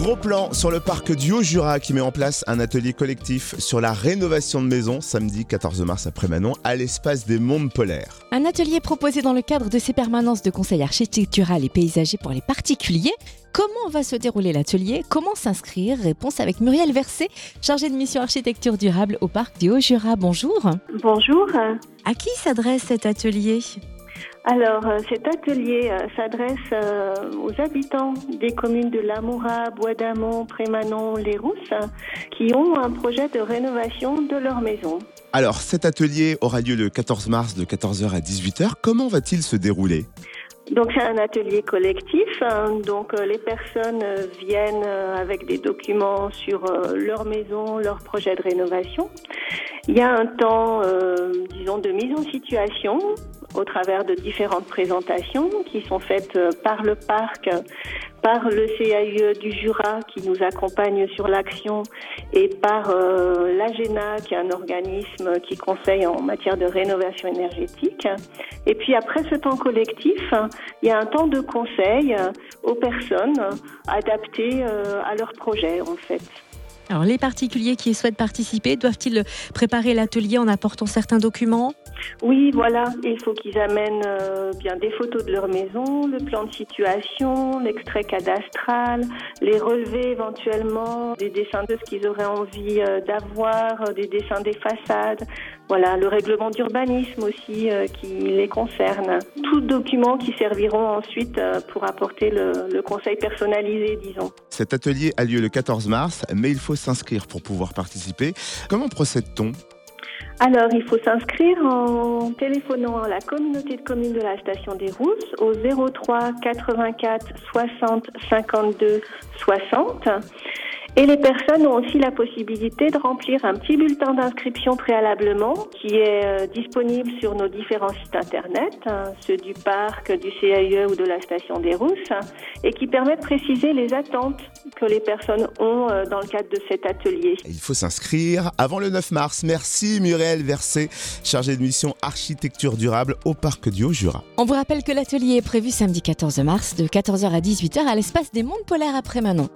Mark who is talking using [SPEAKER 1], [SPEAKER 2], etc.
[SPEAKER 1] Gros plan sur le parc du Haut-Jura qui met en place un atelier collectif sur la rénovation de maisons samedi 14 mars après Manon à l'espace des Mondes Polaires.
[SPEAKER 2] Un atelier proposé dans le cadre de ces permanences de conseil architectural et paysager pour les particuliers. Comment va se dérouler l'atelier? Comment s'inscrire? Réponse avec Muriel Versé, chargée de mission architecture durable au parc du Haut-Jura. Bonjour.
[SPEAKER 3] Bonjour.
[SPEAKER 2] À qui s'adresse cet atelier?
[SPEAKER 3] Alors, euh, cet atelier euh, s'adresse euh, aux habitants des communes de Lamoura, Bois d'Amont, Prémanon, Les Rousses, qui ont un projet de rénovation de leur maison.
[SPEAKER 1] Alors cet atelier aura lieu le 14 mars de 14h à 18h. Comment va-t-il se dérouler?
[SPEAKER 3] Donc, c'est un atelier collectif. hein. Donc, les personnes viennent avec des documents sur leur maison, leur projet de rénovation. Il y a un temps, euh, disons, de mise en situation au travers de différentes présentations qui sont faites euh, par le parc, par le CAUE du Jura qui nous accompagne sur l'action et par euh, l'AGENA qui est un organisme qui conseille en matière de rénovation énergétique. Et puis après ce temps collectif, il y a un temps de conseil euh, aux personnes adapté euh, à leur projet en fait.
[SPEAKER 2] Alors, les particuliers qui souhaitent participer doivent-ils préparer l'atelier en apportant certains documents?
[SPEAKER 3] Oui, voilà, il faut qu'ils amènent euh, bien des photos de leur maison, le plan de situation, l'extrait cadastral, les relevés éventuellement, des dessins de ce qu'ils auraient envie euh, d'avoir, euh, des dessins des façades, voilà, le règlement d'urbanisme aussi euh, qui les concerne. Tous documents qui serviront ensuite euh, pour apporter le, le conseil personnalisé, disons.
[SPEAKER 1] Cet atelier a lieu le 14 mars, mais il faut s'inscrire pour pouvoir participer. Comment procède-t-on?
[SPEAKER 3] Alors, il faut s'inscrire en téléphonant à la communauté de communes de la station des Rousses au 03 84 60 52 60. Et les personnes ont aussi la possibilité de remplir un petit bulletin d'inscription préalablement qui est euh, disponible sur nos différents sites internet, hein, ceux du parc, du CAE ou de la station des Rousses, et qui permet de préciser les attentes que les personnes ont euh, dans le cadre de cet atelier.
[SPEAKER 1] Il faut s'inscrire avant le 9 mars. Merci Muriel Versé, chargée de mission architecture durable au parc du Haut-Jura.
[SPEAKER 2] On vous rappelle que l'atelier est prévu samedi 14 mars de 14h à 18h à l'espace des Mondes Polaires après Manon.